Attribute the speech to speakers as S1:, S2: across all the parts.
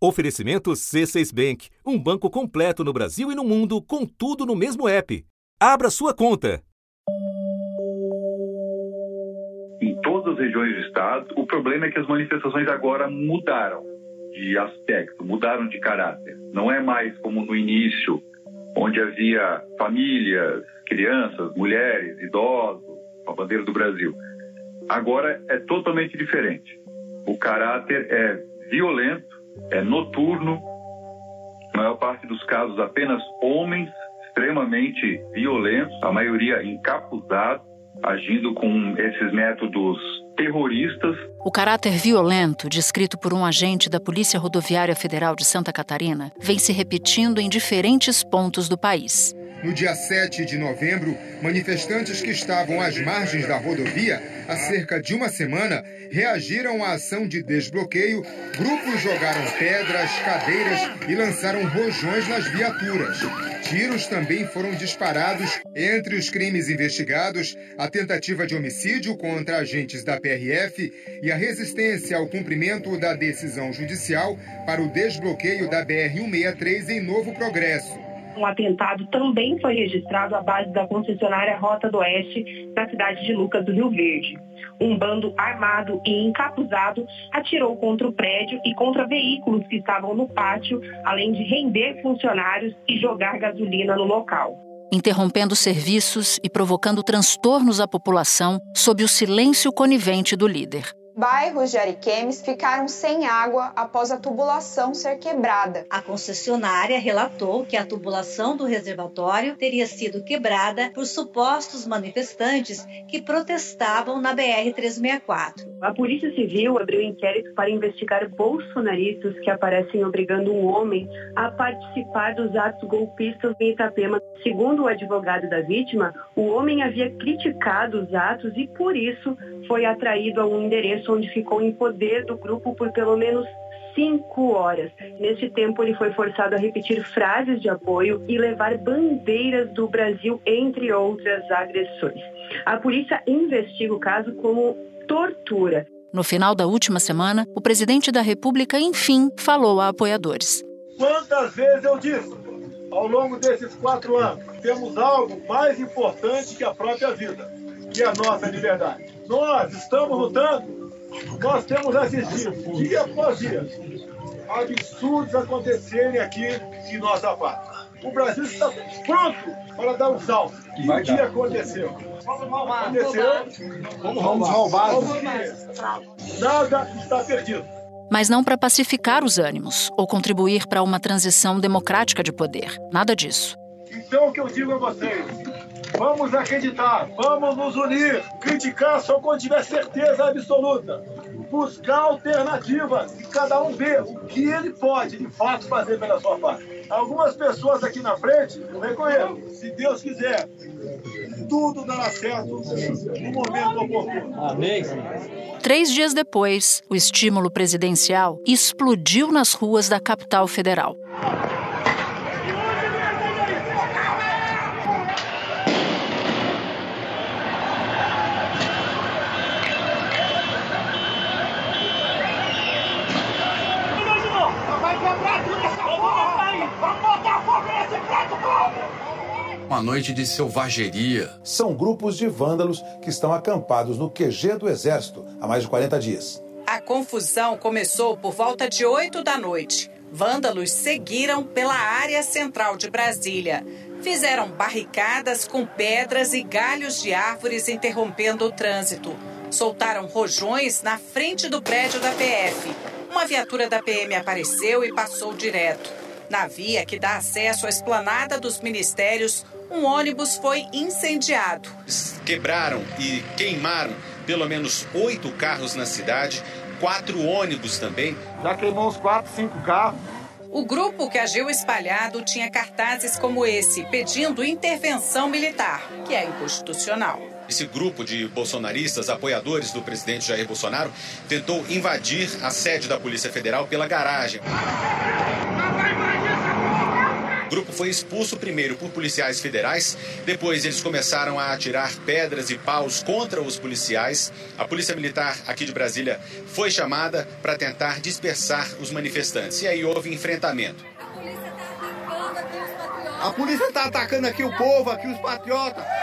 S1: Oferecimento C6 Bank, um banco completo no Brasil e no mundo, com tudo no mesmo app. Abra sua conta.
S2: Em todas as regiões do estado, o problema é que as manifestações agora mudaram de aspecto, mudaram de caráter. Não é mais como no início, onde havia famílias, crianças, mulheres, idosos, a bandeira do Brasil. Agora é totalmente diferente. O caráter é violento, é noturno, na maior parte dos casos apenas homens extremamente violentos, a maioria encapuzados, agindo com esses métodos terroristas.
S3: O caráter violento, descrito por um agente da Polícia Rodoviária Federal de Santa Catarina, vem se repetindo em diferentes pontos do país.
S4: No dia 7 de novembro, manifestantes que estavam às margens da rodovia há cerca de uma semana reagiram à ação de desbloqueio. Grupos jogaram pedras, cadeiras e lançaram rojões nas viaturas. Tiros também foram disparados. Entre os crimes investigados, a tentativa de homicídio contra agentes da PRF e a resistência ao cumprimento da decisão judicial para o desbloqueio da BR-163 em Novo Progresso.
S5: Um atentado também foi registrado à base da concessionária Rota do Oeste, na cidade de Lucas do Rio Verde. Um bando armado e encapuzado atirou contra o prédio e contra veículos que estavam no pátio, além de render funcionários e jogar gasolina no local.
S3: Interrompendo serviços e provocando transtornos à população sob o silêncio conivente do líder
S6: bairros de Ariquemes ficaram sem água após a tubulação ser quebrada.
S7: A concessionária relatou que a tubulação do reservatório teria sido quebrada por supostos manifestantes que protestavam na BR-364.
S5: A Polícia Civil abriu inquérito para investigar bolsonaristas que aparecem obrigando um homem a participar dos atos golpistas em Itapema. Segundo o advogado da vítima, o homem havia criticado os atos e, por isso, foi atraído a um endereço onde ficou em poder do grupo por pelo menos cinco horas. Nesse tempo, ele foi forçado a repetir frases de apoio e levar bandeiras do Brasil, entre outras agressões. A polícia investiga o caso como tortura.
S3: No final da última semana, o presidente da República, enfim, falou a apoiadores.
S8: Quantas vezes eu disse, ao longo desses quatro anos, temos algo mais importante que a própria vida, que é a nossa liberdade. Nós estamos lutando, nós temos assistido dia após dia absurdos acontecerem aqui em nossa pátria. O Brasil está pronto para dar um salto. E o dia aconteceu. Aconteceu.
S9: Vamos roubar.
S8: Nada está perdido.
S3: Mas não para pacificar os ânimos ou contribuir para uma transição democrática de poder. Nada disso.
S8: Então o que eu digo a vocês, Vamos acreditar, vamos nos unir. Criticar só quando tiver certeza absoluta. Buscar alternativas e cada um ver o que ele pode, de fato, fazer pela sua parte. Algumas pessoas aqui na frente, eu reconheço, se Deus quiser, tudo dará certo no momento oportuno.
S9: Amém.
S3: Três dias depois, o estímulo presidencial explodiu nas ruas da capital federal.
S10: Uma noite de selvageria.
S11: São grupos de vândalos que estão acampados no QG do Exército há mais de 40 dias.
S12: A confusão começou por volta de 8 da noite. Vândalos seguiram pela área central de Brasília. Fizeram barricadas com pedras e galhos de árvores interrompendo o trânsito. Soltaram rojões na frente do prédio da PF. Uma viatura da PM apareceu e passou direto. Na via que dá acesso à esplanada dos ministérios, um ônibus foi incendiado.
S13: Quebraram e queimaram pelo menos oito carros na cidade, quatro ônibus também.
S8: Já queimou uns quatro, cinco carros.
S12: O grupo que agiu espalhado tinha cartazes como esse, pedindo intervenção militar, que é inconstitucional.
S13: Esse grupo de bolsonaristas, apoiadores do presidente Jair Bolsonaro, tentou invadir a sede da Polícia Federal pela garagem. O grupo foi expulso primeiro por policiais federais, depois eles começaram a atirar pedras e paus contra os policiais. A Polícia Militar aqui de Brasília foi chamada para tentar dispersar os manifestantes. E aí houve enfrentamento.
S9: A polícia está atacando aqui o povo, aqui os patriotas.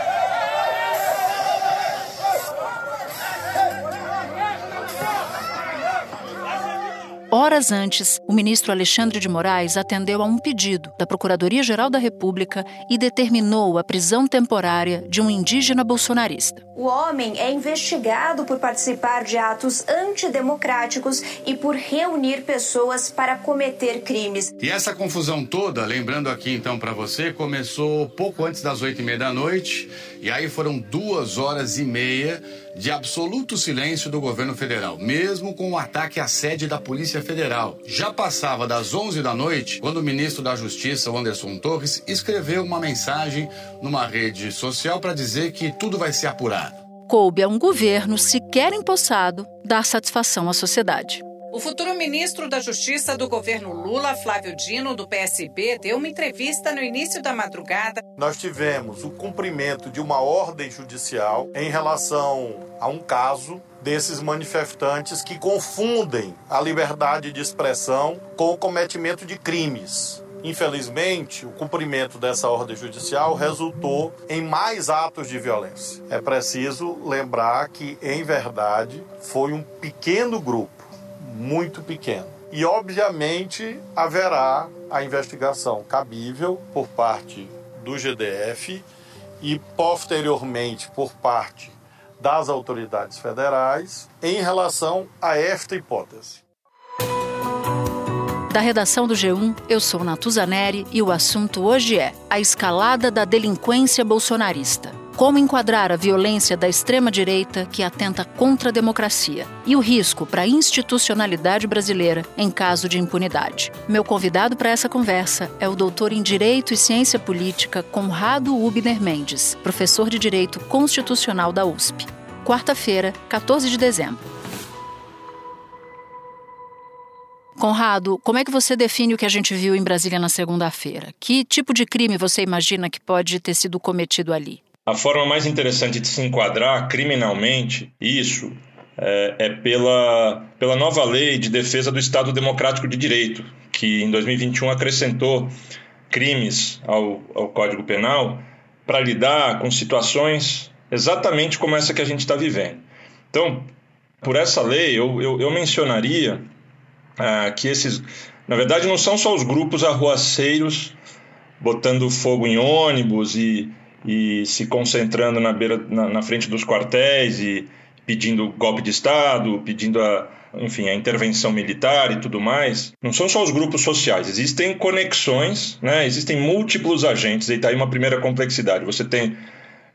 S3: Horas antes, o ministro Alexandre de Moraes atendeu a um pedido da Procuradoria-Geral da República e determinou a prisão temporária de um indígena bolsonarista.
S14: O homem é investigado por participar de atos antidemocráticos e por reunir pessoas para cometer crimes.
S10: E essa confusão toda, lembrando aqui então para você, começou pouco antes das oito e meia da noite, e aí foram duas horas e meia de absoluto silêncio do governo federal, mesmo com o ataque à sede da Polícia Federal. Já passava das 11 da noite quando o ministro da Justiça, Anderson Torres, escreveu uma mensagem numa rede social para dizer que tudo vai ser apurado.
S3: Coube a um governo sequer empossado dar satisfação à sociedade.
S12: O futuro ministro da Justiça do governo Lula, Flávio Dino, do PSB, deu uma entrevista no início da madrugada.
S15: Nós tivemos o cumprimento de uma ordem judicial em relação a um caso desses manifestantes que confundem a liberdade de expressão com o cometimento de crimes. Infelizmente, o cumprimento dessa ordem judicial resultou em mais atos de violência. É preciso lembrar que, em verdade, foi um pequeno grupo muito pequeno. E, obviamente, haverá a investigação cabível por parte do GDF e, posteriormente, por parte das autoridades federais em relação a esta hipótese.
S3: Da redação do G1, eu sou Natuzaneri e o assunto hoje é a escalada da delinquência bolsonarista. Como enquadrar a violência da extrema-direita que atenta contra a democracia e o risco para a institucionalidade brasileira em caso de impunidade? Meu convidado para essa conversa é o doutor em Direito e Ciência Política Conrado Ubner Mendes, professor de Direito Constitucional da USP. Quarta-feira, 14 de dezembro. Conrado, como é que você define o que a gente viu em Brasília na segunda-feira? Que tipo de crime você imagina que pode ter sido cometido ali?
S16: A forma mais interessante de se enquadrar criminalmente isso é, é, pela, pela nova lei de defesa do Estado Democrático de Direito, que em 2021 acrescentou crimes ao, ao Código Penal para lidar com situações exatamente como essa que a gente está vivendo. Então, por essa lei, eu, eu, eu mencionaria ah, que esses, na verdade, não são só os grupos arruaceiros botando fogo em ônibus e e se concentrando na, beira, na, na frente dos quartéis e pedindo golpe de Estado, pedindo a, enfim, a intervenção militar e tudo mais, não são só os grupos sociais, existem conexões, né? existem múltiplos agentes, e está aí uma primeira complexidade. Você tem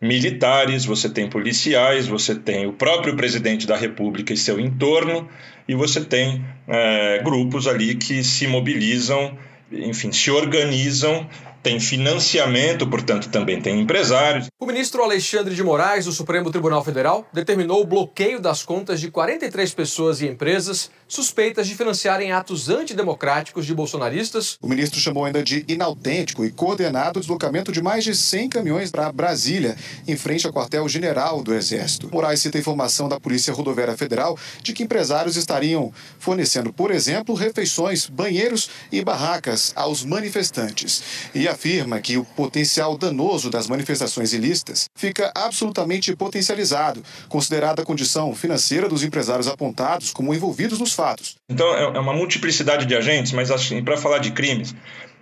S16: militares, você tem policiais, você tem o próprio presidente da República e seu entorno, e você tem é, grupos ali que se mobilizam, enfim, se organizam tem financiamento, portanto, também tem empresários.
S17: O ministro Alexandre de Moraes, do Supremo Tribunal Federal, determinou o bloqueio das contas de 43 pessoas e empresas suspeitas de financiarem atos antidemocráticos de bolsonaristas.
S18: O ministro chamou ainda de inautêntico e coordenado o deslocamento de mais de 100 caminhões para Brasília, em frente ao quartel-general do Exército. Moraes cita informação da Polícia Rodoviária Federal de que empresários estariam fornecendo, por exemplo, refeições, banheiros e barracas aos manifestantes. E afirma que o potencial danoso das manifestações ilícitas fica absolutamente potencializado, considerada a condição financeira dos empresários apontados como envolvidos nos fatos.
S16: Então é, é uma multiplicidade de agentes, mas assim, para falar de crimes,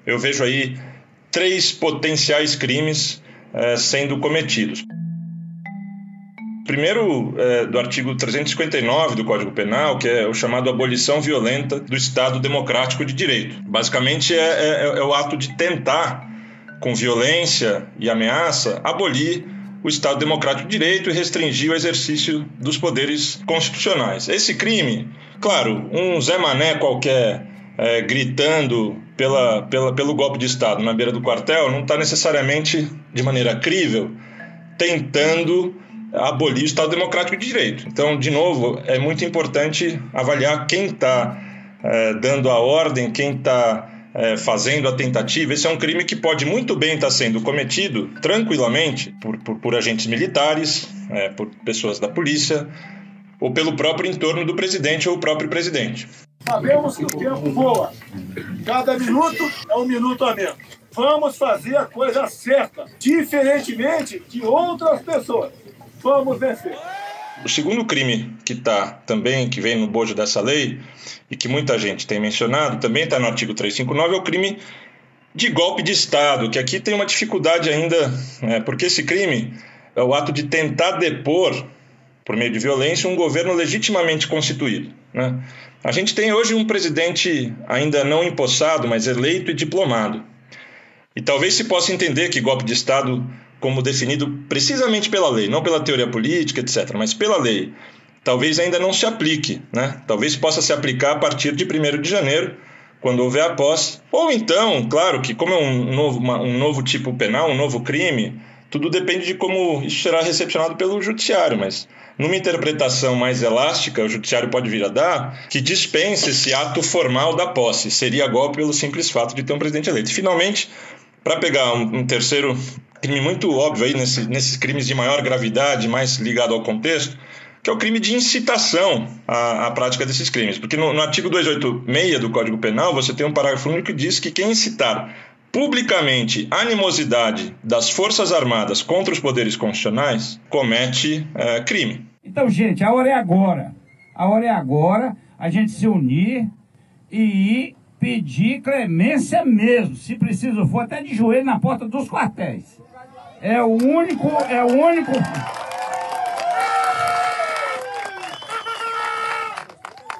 S16: eu vejo aí três potenciais crimes é, sendo cometidos. Primeiro, é, do artigo 359 do Código Penal, que é o chamado abolição violenta do Estado Democrático de Direito. Basicamente, é, é, é o ato de tentar, com violência e ameaça, abolir o Estado Democrático de Direito e restringir o exercício dos poderes constitucionais. Esse crime, claro, um Zé Mané qualquer é, gritando pela, pela, pelo golpe de Estado na beira do quartel não está necessariamente de maneira crível tentando abolir o Estado Democrático de Direito. Então, de novo, é muito importante avaliar quem está é, dando a ordem, quem está é, fazendo a tentativa, esse é um crime que pode muito bem estar sendo cometido tranquilamente por, por, por agentes militares, é, por pessoas da polícia ou pelo próprio entorno do presidente ou o próprio presidente.
S8: Sabemos que o tempo voa. Cada minuto é um minuto a menos. Vamos fazer a coisa certa, diferentemente de outras pessoas. Vamos vencer.
S16: O segundo crime que está também, que vem no bojo dessa lei, e que muita gente tem mencionado, também está no artigo 359, é o crime de golpe de Estado, que aqui tem uma dificuldade ainda, é, porque esse crime é o ato de tentar depor, por meio de violência, um governo legitimamente constituído. Né? A gente tem hoje um presidente ainda não empossado, mas eleito e diplomado. E talvez se possa entender que golpe de Estado como definido precisamente pela lei, não pela teoria política, etc., mas pela lei, talvez ainda não se aplique, né? Talvez possa se aplicar a partir de 1 de janeiro, quando houver a posse. Ou então, claro que como é um novo, uma, um novo tipo penal, um novo crime, tudo depende de como isso será recepcionado pelo judiciário, mas numa interpretação mais elástica, o judiciário pode vir a dar que dispense esse ato formal da posse. Seria golpe pelo simples fato de ter um presidente eleito. Finalmente, para pegar um, um, terceiro crime muito óbvio aí nesse, nesses crimes de maior gravidade, mais ligado ao contexto, que é o crime de incitação à, à prática desses crimes. Porque no, no artigo 286 do Código Penal, você tem um parágrafo único que diz que quem incitar publicamente animosidade das Forças Armadas contra os poderes constitucionais comete é, crime.
S19: Então, gente, a hora é agora. A hora é agora a gente se unir e ir pedir clemência mesmo, se preciso for, até de joelho na porta dos quartéis. É o único, é o único.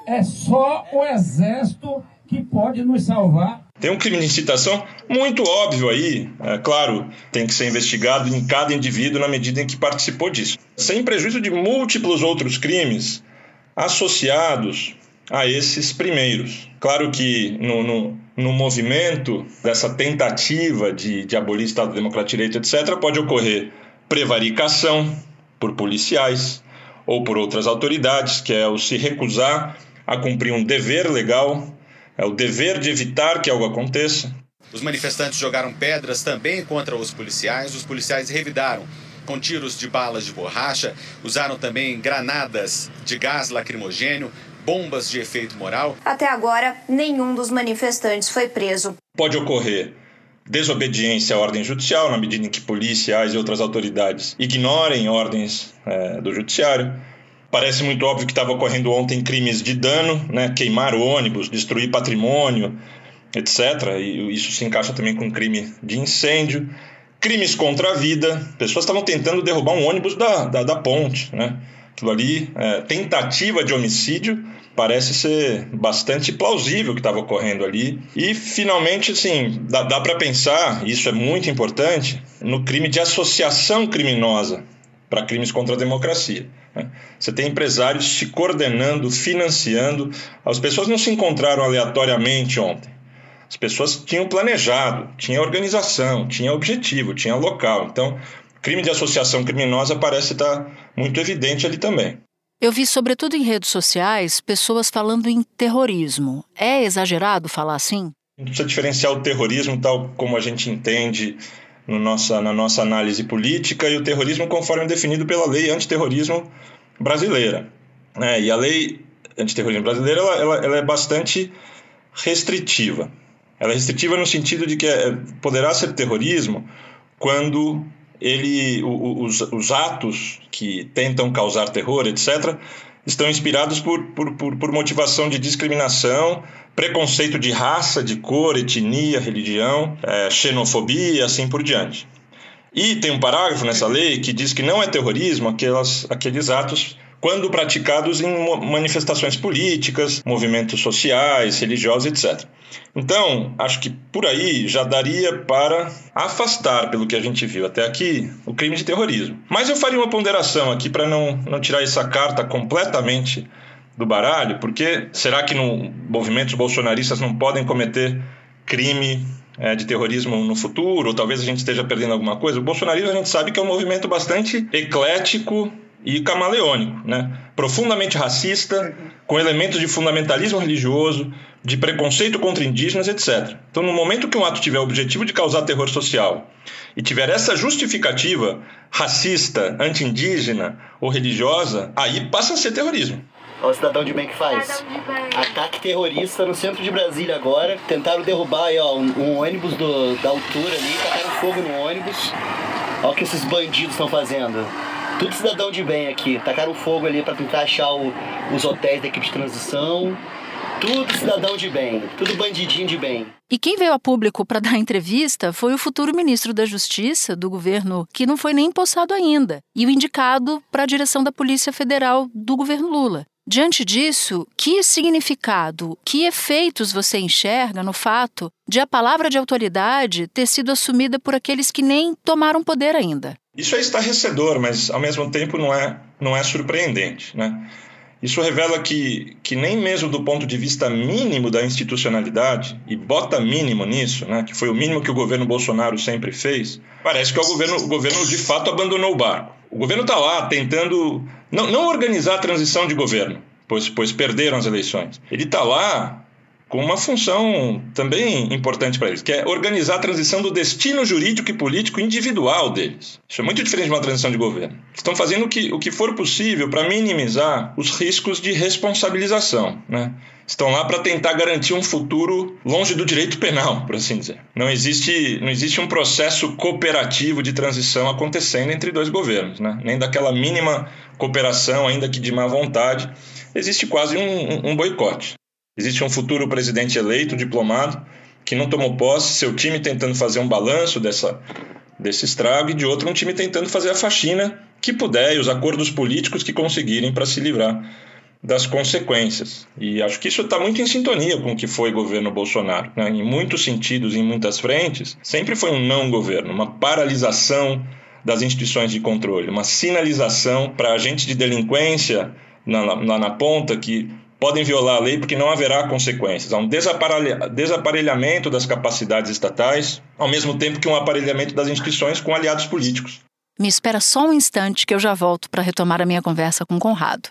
S19: É só o exército que pode nos salvar.
S16: Tem um crime de incitação muito óbvio aí, é claro, tem que ser investigado em cada indivíduo na medida em que participou disso. Sem prejuízo de múltiplos outros crimes associados a esses primeiros. Claro que no, no, no movimento dessa tentativa de, de abolir Estado Democrático de Direito, etc., pode ocorrer prevaricação por policiais ou por outras autoridades, que é o se recusar a cumprir um dever legal, é o dever de evitar que algo aconteça.
S13: Os manifestantes jogaram pedras também contra os policiais. Os policiais revidaram com tiros de balas de borracha, usaram também granadas de gás lacrimogênio, bombas de efeito moral.
S14: Até agora, nenhum dos manifestantes foi preso.
S16: Pode ocorrer desobediência à ordem judicial, na medida em que policiais e outras autoridades ignorem ordens é, do judiciário. Parece muito óbvio que estava ocorrendo ontem crimes de dano, né? queimar ônibus, destruir patrimônio, etc. E isso se encaixa também com crime de incêndio. Crimes contra a vida, pessoas estavam tentando derrubar um ônibus da, da, da ponte, né? Aquilo ali, é, tentativa de homicídio, parece ser bastante plausível que estava ocorrendo ali. E, finalmente, assim, dá, dá para pensar, isso é muito importante, no crime de associação criminosa para crimes contra a democracia. Né? Você tem empresários se coordenando, financiando. As pessoas não se encontraram aleatoriamente ontem. As pessoas tinham planejado, tinha organização, tinha objetivo, tinha local. Então, crime de associação criminosa parece estar muito evidente ali também.
S3: Eu vi, sobretudo em redes sociais, pessoas falando em terrorismo. É exagerado falar assim?
S16: A gente precisa diferenciar o terrorismo tal como a gente entende no nossa, na nossa análise política e o terrorismo conforme definido pela lei antiterrorismo brasileira. É, e a lei antiterrorismo brasileira ela, ela, ela, é bastante restritiva. Ela é restritiva no sentido de que é, poderá ser terrorismo quando ele, os, os atos que tentam causar terror, etc., estão inspirados por, por, por, por motivação de discriminação, preconceito de raça, de cor, etnia, religião, é, xenofobia e assim por diante. E tem um parágrafo nessa lei que diz que não é terrorismo aquelas, aqueles atos quando praticados em manifestações políticas, movimentos sociais, religiosos, etc. Então, acho que por aí já daria para afastar, pelo que a gente viu até aqui, o crime de terrorismo. Mas eu faria uma ponderação aqui para não, não tirar essa carta completamente do baralho, porque será que no movimentos bolsonaristas não podem cometer crime é, de terrorismo no futuro, ou talvez a gente esteja perdendo alguma coisa? O bolsonarismo a gente sabe que é um movimento bastante eclético e camaleônico, né? profundamente racista, com elementos de fundamentalismo religioso, de preconceito contra indígenas, etc. Então, no momento que um ato tiver o objetivo de causar terror social e tiver essa justificativa racista, anti-indígena ou religiosa, aí passa a ser terrorismo.
S20: Olha o cidadão de bem que faz. Ataque terrorista no centro de Brasília agora. Tentaram derrubar aí, ó, um, um ônibus do, da altura ali, tacaram fogo no ônibus. Olha o que esses bandidos estão fazendo. Tudo cidadão de bem aqui. Tacaram fogo ali para tentar achar o, os hotéis da equipe de transição. Tudo cidadão de bem, tudo bandidinho de bem.
S3: E quem veio a público para dar entrevista foi o futuro ministro da Justiça do governo, que não foi nem empossado ainda, e o indicado para a direção da Polícia Federal do governo Lula. Diante disso, que significado, que efeitos você enxerga no fato de a palavra de autoridade ter sido assumida por aqueles que nem tomaram poder ainda?
S16: Isso é estarrecedor, mas ao mesmo tempo não é, não é surpreendente. Né? Isso revela que, que nem mesmo do ponto de vista mínimo da institucionalidade, e bota mínimo nisso, né, que foi o mínimo que o governo Bolsonaro sempre fez, parece que o governo, o governo de fato abandonou o barco. O governo está lá tentando não, não organizar a transição de governo, pois, pois perderam as eleições. Ele está lá com uma função também importante para eles, que é organizar a transição do destino jurídico e político individual deles. Isso é muito diferente de uma transição de governo. Estão fazendo o que, o que for possível para minimizar os riscos de responsabilização. Né? Estão lá para tentar garantir um futuro longe do direito penal, por assim dizer. Não existe, não existe um processo cooperativo de transição acontecendo entre dois governos, né? nem daquela mínima cooperação, ainda que de má vontade. Existe quase um, um, um boicote. Existe um futuro presidente eleito, diplomado, que não tomou posse, seu time tentando fazer um balanço dessa, desse estrago, e de outro, um time tentando fazer a faxina que puder e os acordos políticos que conseguirem para se livrar das consequências. E acho que isso está muito em sintonia com o que foi governo Bolsonaro. Né? Em muitos sentidos, em muitas frentes, sempre foi um não governo, uma paralisação das instituições de controle, uma sinalização para agentes de delinquência lá na, na, na ponta que podem violar a lei porque não haverá consequências. Há um desaparelhamento das capacidades estatais, ao mesmo tempo que um aparelhamento das instituições com aliados políticos.
S3: Me espera só um instante que eu já volto para retomar a minha conversa com Conrado.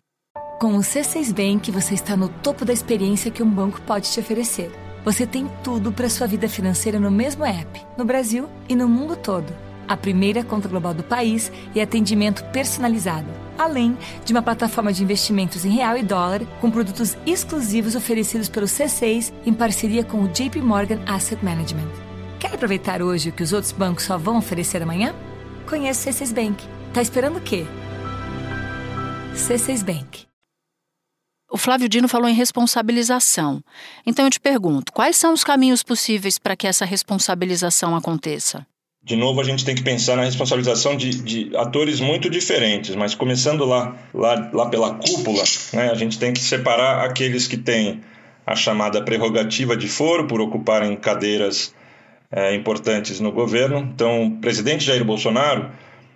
S21: Com o C6 Bank, você está no topo da experiência que um banco pode te oferecer. Você tem tudo para sua vida financeira no mesmo app, no Brasil e no mundo todo. A primeira conta global do país e atendimento personalizado além de uma plataforma de investimentos em real e dólar com produtos exclusivos oferecidos pelo C6 em parceria com o JP Morgan Asset Management. Quer aproveitar hoje o que os outros bancos só vão oferecer amanhã? Conheça o C6 Bank. Tá esperando o quê? C6 Bank.
S3: O Flávio Dino falou em responsabilização. Então eu te pergunto, quais são os caminhos possíveis para que essa responsabilização aconteça?
S16: De novo a gente tem que pensar na responsabilização de, de, atores muito diferentes, mas começando lá, lá, lá pela cúpula, né, a gente tem que separar aqueles que têm a chamada prerrogativa de foro por ocuparem cadeiras é, importantes no governo. Então, o presidente Jair Bolsonaro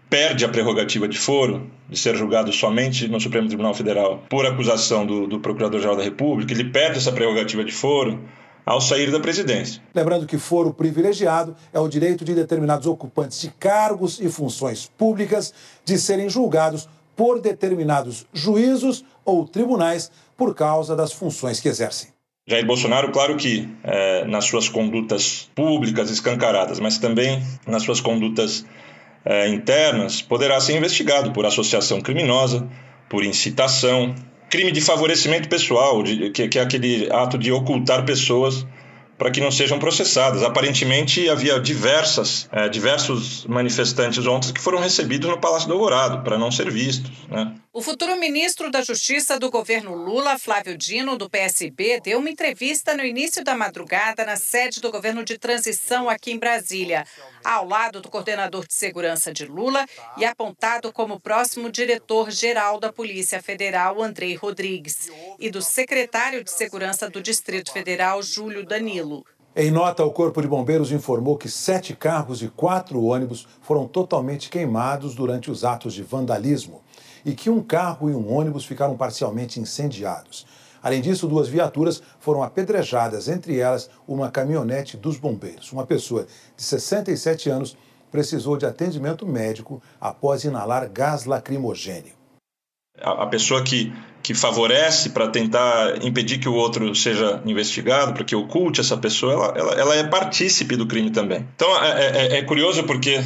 S16: perde a prerrogativa de foro, de ser julgado somente no Supremo Tribunal Federal por acusação do, do Procurador-Geral da República, ele perde essa prerrogativa de foro ao sair da presidência.
S11: Lembrando que foro privilegiado é o direito de determinados ocupantes de cargos e funções públicas de serem julgados por determinados juízos ou tribunais por causa das funções que exercem.
S16: Jair Bolsonaro, claro que é, nas suas condutas públicas escancaradas, mas também nas suas condutas é, internas, poderá ser investigado por associação criminosa, por incitação, crime de favorecimento pessoal, de, que, que é aquele ato de ocultar pessoas para que não sejam processadas. Aparentemente havia diversas, é, diversos manifestantes ontem que foram recebidos no Palácio do Alvorado para não ser vistos. Né?
S12: O futuro ministro da Justiça do governo Lula, Flávio Dino, do PSB, deu uma entrevista no início da madrugada na sede do governo de transição aqui em Brasília, ao lado do coordenador de segurança de Lula e apontado como próximo diretor-geral da Polícia Federal, Andrei Rodrigues, e do secretário de Segurança do Distrito Federal, Júlio Danilo.
S11: Em nota, o Corpo de Bombeiros informou que sete carros e quatro ônibus foram totalmente queimados durante os atos de vandalismo e que um carro e um ônibus ficaram parcialmente incendiados. Além disso, duas viaturas foram apedrejadas, entre elas uma caminhonete dos bombeiros. Uma pessoa de 67 anos precisou de atendimento médico após inalar gás lacrimogênio.
S16: A, pessoa que, que favorece para tentar impedir que o outro seja investigado, para que oculte essa pessoa, ela, ela, ela é partícipe do crime também. Então é, é, é curioso porque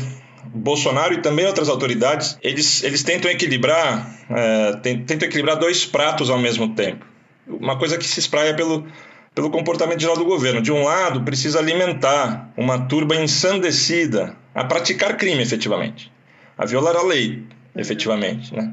S16: Bolsonaro e também outras autoridades, eles, eles tentam equilibrar, é, tentam equilibrar dois pratos ao mesmo tempo. Uma coisa que se espraia pelo, pelo comportamento geral do governo. De um lado, precisa alimentar uma turba ensandecida a praticar crime efetivamente, a violar a lei efetivamente. Né?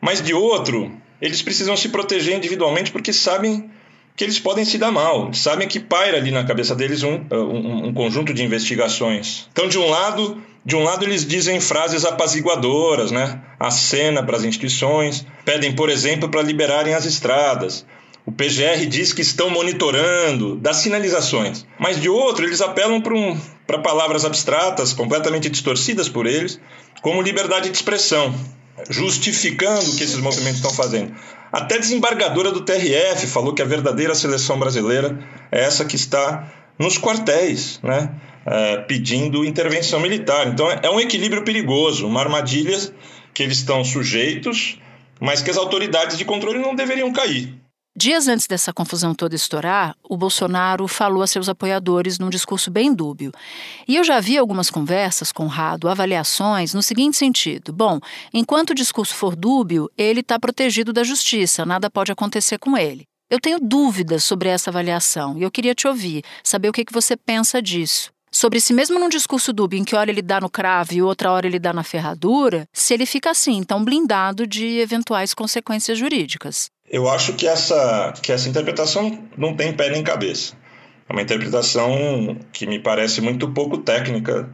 S16: Mas de outro, eles precisam se proteger individualmente porque sabem que eles podem se dar mal, sabem que paira ali na cabeça deles um, um, um conjunto de investigações. Então, de um lado, de um lado, eles dizem frases apaziguadoras, né? Acena para as instituições, pedem, por exemplo, para liberarem as estradas. O PGR diz que estão monitorando, dá sinalizações. Mas de outro, eles apelam para um, palavras abstratas, completamente distorcidas por eles, como liberdade de expressão, justificando o que esses movimentos estão fazendo. Até desembargadora do TRF falou que a verdadeira seleção brasileira é essa que está nos quartéis, né? É, pedindo intervenção militar. Então é um equilíbrio perigoso, uma armadilha que eles estão sujeitos, mas que as autoridades de controle não deveriam cair.
S3: Dias antes dessa confusão toda estourar, o Bolsonaro falou a seus apoiadores num discurso bem dúbio. E eu já vi algumas conversas, Conrado, avaliações no seguinte sentido: bom, enquanto o discurso for dúbio, ele está protegido da justiça, nada pode acontecer com ele. Eu tenho dúvidas sobre essa avaliação e eu queria te ouvir, saber o que, que você pensa disso. Sobre se mesmo num discurso dúbio em que hora ele dá no cravo e outra hora ele dá na ferradura, se ele fica assim, tão blindado de eventuais consequências jurídicas.
S16: Eu acho que essa, que essa interpretação não tem pé nem cabeça. É uma interpretação que me parece muito pouco técnica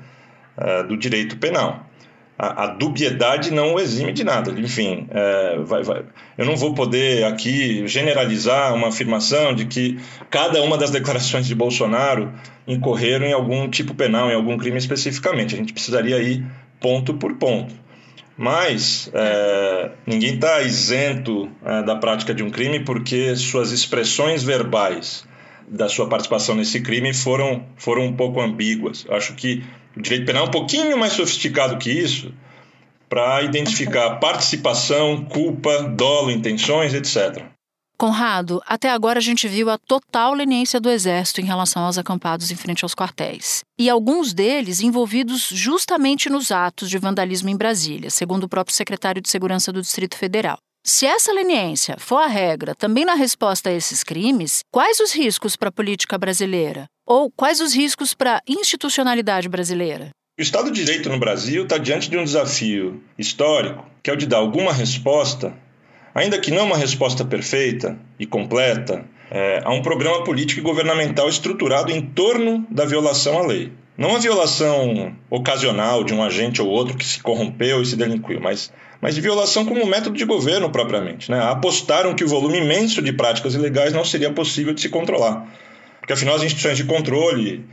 S16: uh, do direito penal. A, a, dubiedade não o exime de nada. Enfim, é, vai, vai. eu não vou poder aqui generalizar uma afirmação de que cada uma das declarações de Bolsonaro incorreram em algum tipo penal, em algum crime especificamente. A gente precisaria ir ponto por ponto. Mas é, ninguém está isento é, da prática de um crime porque suas expressões verbais da sua participação nesse crime foram, foram um pouco ambíguas. Acho que o direito penal é um pouquinho mais sofisticado que isso para identificar participação, culpa, dolo, intenções, etc.
S3: Conrado, até agora a gente viu a total leniência do Exército em relação aos acampados em frente aos quartéis. E alguns deles envolvidos justamente nos atos de vandalismo em Brasília, segundo o próprio secretário de Segurança do Distrito Federal. Se essa leniência for a regra também na resposta a esses crimes, quais os riscos para a política brasileira? Ou quais os riscos para a institucionalidade brasileira?
S16: O Estado de Direito no Brasil está diante de um desafio histórico, que é o de dar alguma resposta ainda que não uma resposta perfeita e completa, é, a um programa político e governamental estruturado em torno da violação à lei. Não a violação ocasional de um agente ou outro que se corrompeu e se delinquiu, mas, mas de violação como método de governo propriamente. Né? Apostaram que o volume imenso de práticas ilegais não seria possível de se controlar. Porque afinal as instituições de controle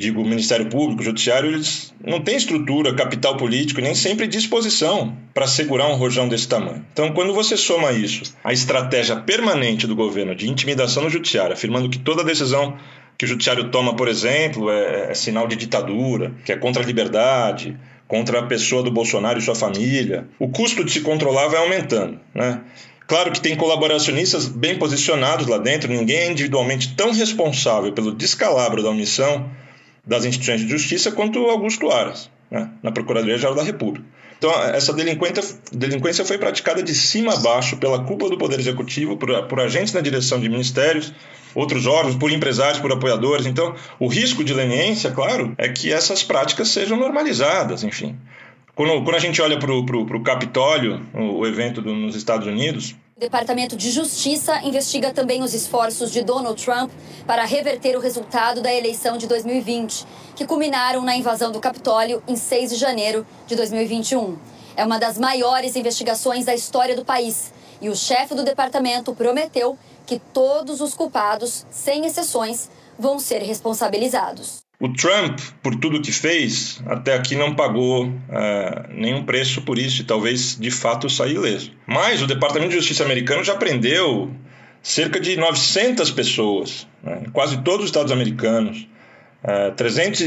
S16: digo, Ministério Público, Judiciário, eles não têm estrutura, capital político, nem sempre disposição para segurar um rojão desse tamanho. Então, quando você soma isso, a estratégia permanente do governo de intimidação no Judiciário, afirmando que toda decisão que o Judiciário toma, por exemplo, é, é sinal de ditadura, que é contra a liberdade, contra a pessoa do Bolsonaro e sua família, o custo de se controlar vai aumentando, né? Claro que tem colaboracionistas bem posicionados lá dentro, ninguém é individualmente tão responsável pelo descalabro da omissão das instituições de justiça quanto Augusto Aras, né, na Procuradoria-Geral da República. Então, essa delinquência foi praticada de cima a baixo pela cúpula do Poder Executivo, por, por agentes na direção de ministérios, outros órgãos, por empresários, por apoiadores. Então, o risco de leniência, claro, é que essas práticas sejam normalizadas, enfim. Quando, quando a gente olha para o Capitólio, o, o evento do, nos Estados Unidos,
S22: Departamento de Justiça investiga também os esforços de Donald Trump para reverter o resultado da eleição de 2020, que culminaram na invasão do Capitólio em 6 de janeiro de 2021. É uma das maiores investigações da história do país e o chefe do departamento prometeu que todos os culpados, sem exceções, vão ser responsabilizados.
S16: O Trump, por tudo que fez, até aqui não pagou uh, nenhum preço por isso e talvez de fato saia ileso. Mas o Departamento de Justiça americano já prendeu cerca de 900 pessoas, né, quase todos os estados americanos, É, 300,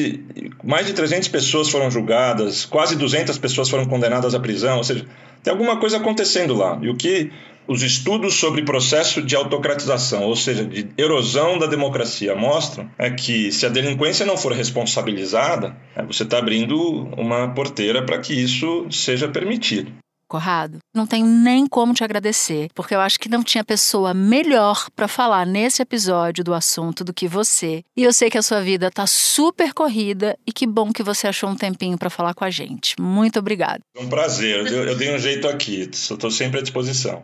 S16: mais de 300 pessoas foram julgadas, quase 200 pessoas foram condenadas à prisão, ou seja, tem alguma coisa acontecendo lá. E o que os estudos sobre processo de autocratização, ou seja, de erosão da democracia, mostram é que se a delinquência não for responsabilizada, é, você está abrindo uma porteira para que isso seja permitido.
S3: Corrado, não tenho nem como te agradecer, porque eu acho que não tinha pessoa melhor para falar nesse episódio do assunto do que você. E eu sei que a sua vida tá super corrida e que bom que você achou um tempinho para falar com a gente. Muito obrigada.
S16: É um prazer, eu, eu dei um jeito aqui, estou sempre à disposição.